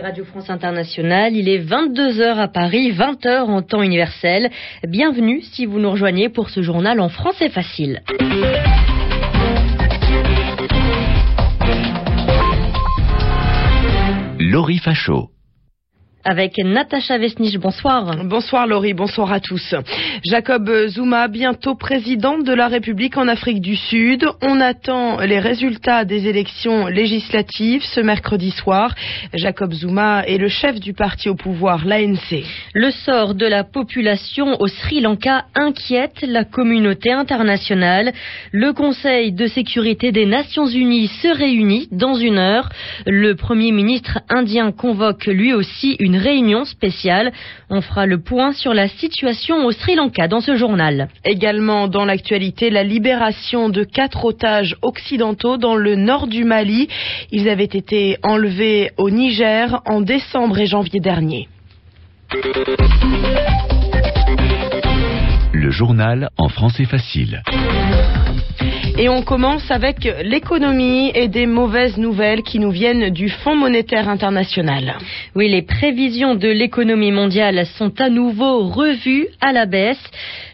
Radio France Internationale. Il est 22h à Paris, 20h en temps universel. Bienvenue si vous nous rejoignez pour ce journal en français facile. Laurie Fachot avec Natacha Vesnich. Bonsoir. Bonsoir Laurie, bonsoir à tous. Jacob Zuma, bientôt président de la République en Afrique du Sud. On attend les résultats des élections législatives ce mercredi soir. Jacob Zuma est le chef du parti au pouvoir, l'ANC. Le sort de la population au Sri Lanka inquiète la communauté internationale. Le Conseil de sécurité des Nations Unies se réunit dans une heure. Le Premier ministre indien convoque lui aussi une une réunion spéciale. On fera le point sur la situation au Sri Lanka dans ce journal. Également dans l'actualité, la libération de quatre otages occidentaux dans le nord du Mali. Ils avaient été enlevés au Niger en décembre et janvier dernier. Le journal en français facile. Et on commence avec l'économie et des mauvaises nouvelles qui nous viennent du Fonds monétaire international. Oui, les prévisions de l'économie mondiale sont à nouveau revues à la baisse.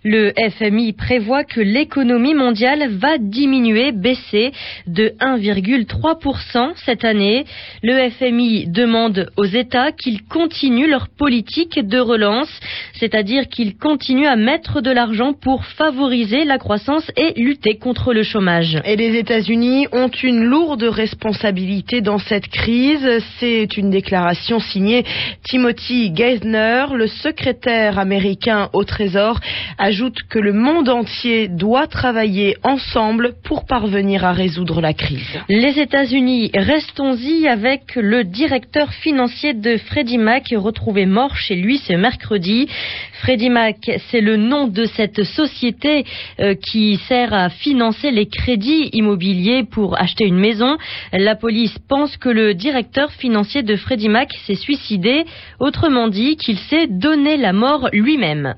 Le FMI prévoit que l'économie mondiale va diminuer, baisser de 1,3% cette année. Le FMI demande aux États qu'ils continuent leur politique de relance, c'est-à-dire qu'ils continuent à mettre de l'argent pour favoriser la croissance et lutter contre le chômage. Et les États-Unis ont une lourde responsabilité dans cette crise. C'est une déclaration signée Timothy Geithner, le secrétaire américain au Trésor, ajoute que le monde entier doit travailler ensemble pour parvenir à résoudre la crise. Les États-Unis, restons-y avec le directeur financier de Freddie Mac retrouvé mort chez lui ce mercredi. Freddie Mac, c'est le nom de cette société euh, qui sert à financer les crédits immobiliers pour acheter une maison. La police pense que le directeur financier de Freddie Mac s'est suicidé, autrement dit qu'il s'est donné la mort lui-même.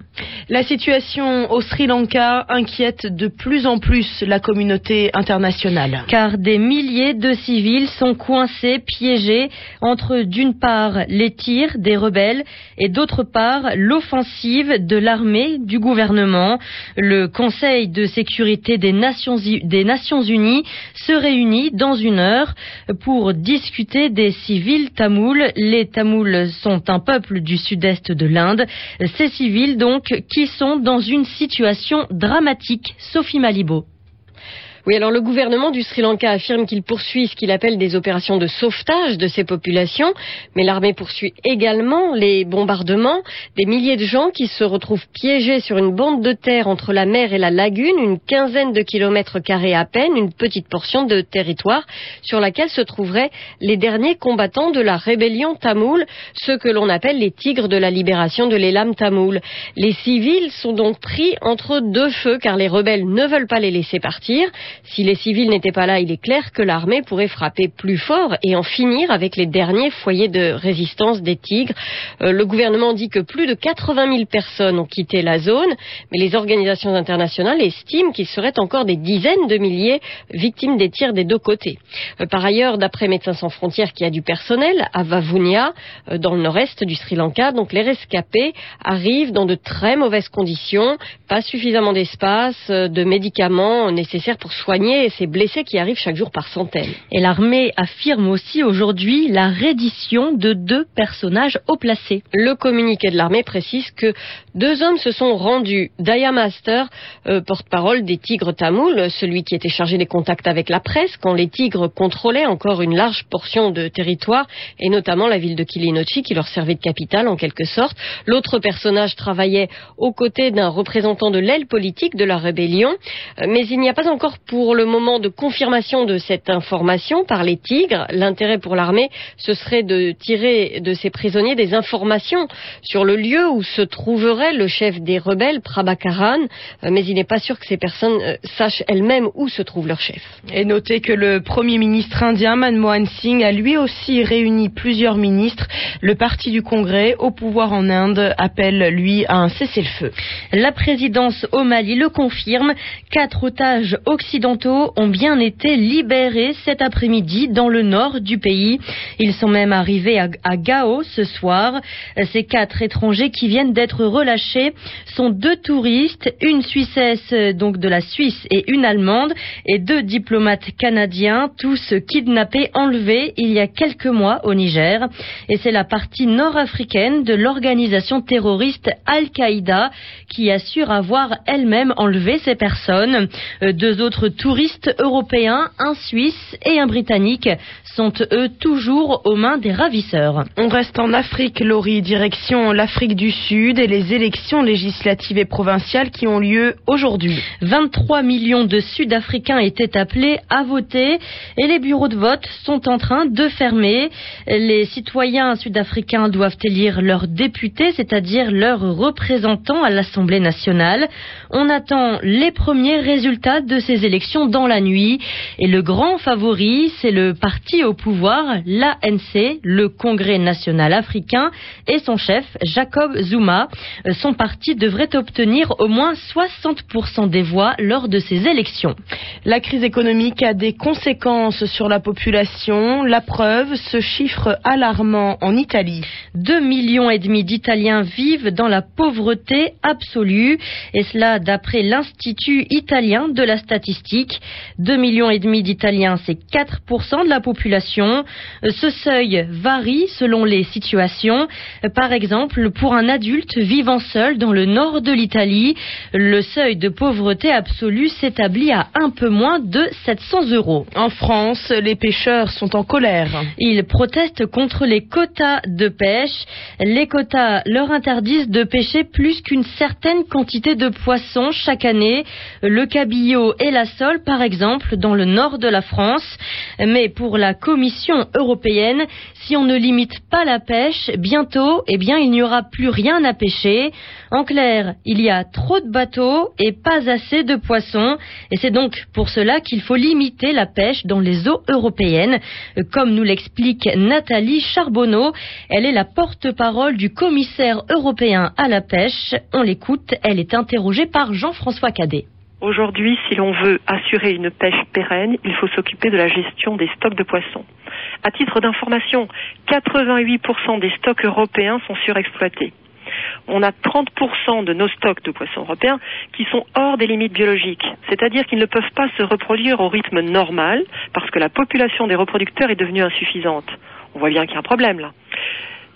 La situation au Sri Lanka inquiète de plus en plus la communauté internationale. Car des milliers de civils sont coincés, piégés entre d'une part les tirs des rebelles et d'autre part l'offensive de l'armée, du gouvernement. Le Conseil de sécurité des Nations, des Nations Unies se réunit dans une heure pour discuter des civils tamouls. Les Tamouls sont un peuple du sud-est de l'Inde. Ces civils donc qui sont dans une situation dramatique. Sophie Malibo. Oui, alors le gouvernement du Sri Lanka affirme qu'il poursuit ce qu'il appelle des opérations de sauvetage de ces populations, mais l'armée poursuit également les bombardements des milliers de gens qui se retrouvent piégés sur une bande de terre entre la mer et la lagune, une quinzaine de kilomètres carrés à peine, une petite portion de territoire sur laquelle se trouveraient les derniers combattants de la rébellion tamoule, ceux que l'on appelle les tigres de la libération de l'élam tamoul. Les civils sont donc pris entre deux feux car les rebelles ne veulent pas les laisser partir. Si les civils n'étaient pas là, il est clair que l'armée pourrait frapper plus fort et en finir avec les derniers foyers de résistance des tigres. Euh, le gouvernement dit que plus de 80 000 personnes ont quitté la zone, mais les organisations internationales estiment qu'il serait encore des dizaines de milliers victimes des tirs des deux côtés. Euh, par ailleurs, d'après Médecins sans frontières qui a du personnel à Vavunia, euh, dans le nord-est du Sri Lanka, donc les rescapés arrivent dans de très mauvaises conditions, pas suffisamment d'espace, de médicaments nécessaires pour soigner ces blessés qui arrivent chaque jour par centaines. Et l'armée affirme aussi aujourd'hui la reddition de deux personnages haut placés. Le communiqué de l'armée précise que deux hommes se sont rendus. Daya Master, euh, porte-parole des Tigres tamouls, celui qui était chargé des contacts avec la presse quand les Tigres contrôlaient encore une large portion de territoire et notamment la ville de Kilinochi qui leur servait de capitale en quelque sorte. L'autre personnage travaillait aux côtés d'un représentant de l'aile politique de la rébellion, euh, mais il n'y a pas encore pour le moment de confirmation de cette information par les Tigres. L'intérêt pour l'armée, ce serait de tirer de ces prisonniers des informations sur le lieu où se trouverait le chef des rebelles, Prabhakaran, euh, mais il n'est pas sûr que ces personnes euh, sachent elles-mêmes où se trouve leur chef. Et notez que le Premier ministre indien, Manmohan Singh, a lui aussi réuni plusieurs ministres. Le parti du Congrès, au pouvoir en Inde, appelle, lui, à un cessez-le-feu. La présidence au Mali le confirme. Quatre otages occidentaux occidentaux ont bien été libérés cet après-midi dans le nord du pays. Ils sont même arrivés à, à Gao ce soir. Ces quatre étrangers qui viennent d'être relâchés sont deux touristes, une Suissesse donc de la Suisse et une Allemande et deux diplomates canadiens, tous kidnappés, enlevés il y a quelques mois au Niger. Et c'est la partie nord-africaine de l'organisation terroriste Al-Qaïda qui assure avoir elle-même enlevé ces personnes. Euh, Deux autres touristes européens, un Suisse et un Britannique, sont eux toujours aux mains des ravisseurs. On reste en Afrique, Laurie, direction l'Afrique du Sud et les élections législatives et provinciales qui ont lieu aujourd'hui. 23 millions de Sud-Africains étaient appelés à voter et les bureaux de vote sont en train de fermer. Les citoyens sud-africains doivent élire leurs députés, c'est-à-dire leurs représentants à l'Assemblée nationale. On attend les premiers résultats de ces élections dans la nuit et le grand favori, c'est le parti au pouvoir, l'ANC, le Congrès national africain et son chef, Jacob Zuma. Euh, Son parti devrait obtenir au moins 60% des voix lors de ces élections. La crise économique a des conséquences sur la population. La preuve, ce chiffre alarmant en Italie. 2 millions et demi d'Italiens vivent dans la pauvreté absolue, et cela d'après l'Institut italien de la statistique. 2 millions et demi d'Italiens, c'est 4% de la population. Euh, Ce seuil varie selon les situations. Euh, Par exemple, pour un adulte vivant seul dans le nord de l'Italie, le seuil de pauvreté absolue s'établit à un peu moins de 700 euros. En France, les pêcheurs sont en colère. Ils protestent contre les quotas de pêche. Les quotas leur interdisent de pêcher plus qu'une certaine quantité de poissons chaque année. Le cabillaud et la sole, par exemple, dans le nord de la France. Mais pour la Commission européenne, si on ne limite pas la pêche, bientôt, eh bien, il n'y aura plus rien à pêcher. En clair, il y a trop de bateaux et pas assez de poissons. Et c'est donc pour cela qu'il faut limiter la pêche dans les eaux européennes. Comme nous l'explique Nathalie Charbonneau, elle est la porte-parole du commissaire européen à la pêche. On l'écoute, elle est interrogée par Jean-François Cadet. Aujourd'hui, si l'on veut assurer une pêche pérenne, il faut s'occuper de la gestion des stocks de poissons. À titre d'information, 88% des stocks européens sont surexploités. On a 30% de nos stocks de poissons européens qui sont hors des limites biologiques, c'est-à-dire qu'ils ne peuvent pas se reproduire au rythme normal parce que la population des reproducteurs est devenue insuffisante. On voit bien qu'il y a un problème là.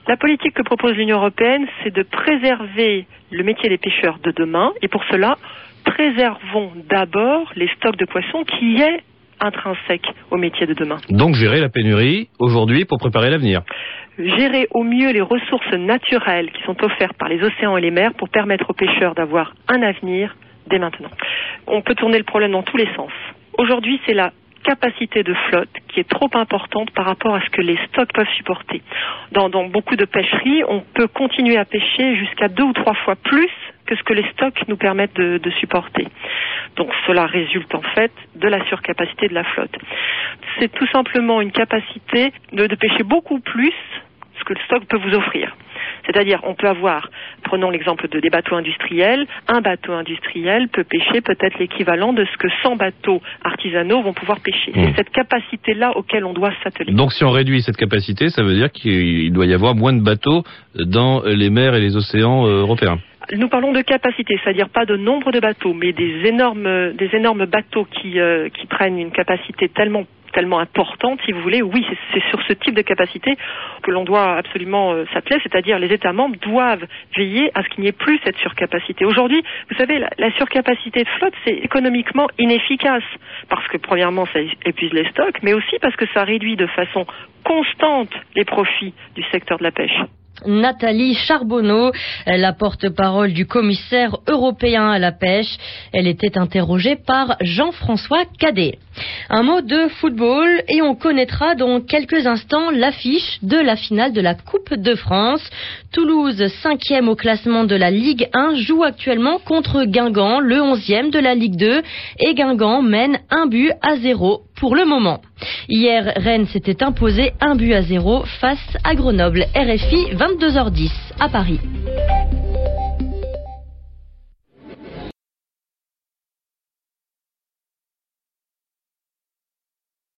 La politique que propose l'Union européenne, c'est de préserver le métier des pêcheurs de demain et pour cela, préservons d'abord les stocks de poissons qui est intrinsèque au métier de demain. Donc gérer la pénurie aujourd'hui pour préparer l'avenir. Gérer au mieux les ressources naturelles qui sont offertes par les océans et les mers pour permettre aux pêcheurs d'avoir un avenir dès maintenant. On peut tourner le problème dans tous les sens. Aujourd'hui, c'est la capacité de flotte qui est trop importante par rapport à ce que les stocks peuvent supporter. Dans, beaucoup de pêcheries, on peut continuer à pêcher jusqu'à deux ou trois fois plus que ce que les stocks nous permettent de, supporter. Donc cela résulte en fait de la surcapacité de la flotte. C'est tout simplement une capacité de pêcher beaucoup plus ce que le stock peut vous offrir. C'est-à-dire, on peut avoir, prenons l'exemple de des bateaux industriels, un bateau industriel peut pêcher peut-être l'équivalent de ce que 100 bateaux artisanaux vont pouvoir pêcher. Mmh. C'est cette capacité-là auquel on doit s'atteler. Donc si on réduit cette capacité, ça veut dire qu'il doit y avoir moins de bateaux dans les mers et les océans euh, européens. Nous parlons de capacité, c'est-à-dire pas de nombre de bateaux, mais des énormes, des énormes bateaux qui, euh, qui prennent une capacité tellement tellement importante, si vous voulez, oui, c'est- sur ce type de capacité que l'on doit absolument euh, s'atteler, c'est-à-dire les États membres doivent veiller à ce qu'il n'y ait plus cette surcapacité. Aujourd'hui, vous savez, la, la surcapacité de flotte, c'est économiquement inefficace, parce que premièrement, ça épuise les stocks, mais aussi parce que ça réduit de façon constante les profits du secteur de la pêche. Nathalie Charbonneau, la porte-parole du commissaire européen à la pêche. Elle était interrogée par Jean-François Cadet. Un mot de football et on connaîtra dans quelques instants l'affiche de la finale de la Coupe de France. Toulouse, cinquième au classement de la Ligue 1, joue actuellement contre Guingamp, le onzième de la Ligue 2, et Guingamp mène un but à zéro pour le moment. Hier, Rennes s'était imposé un but à zéro face à Grenoble. RFI 22h10 à Paris.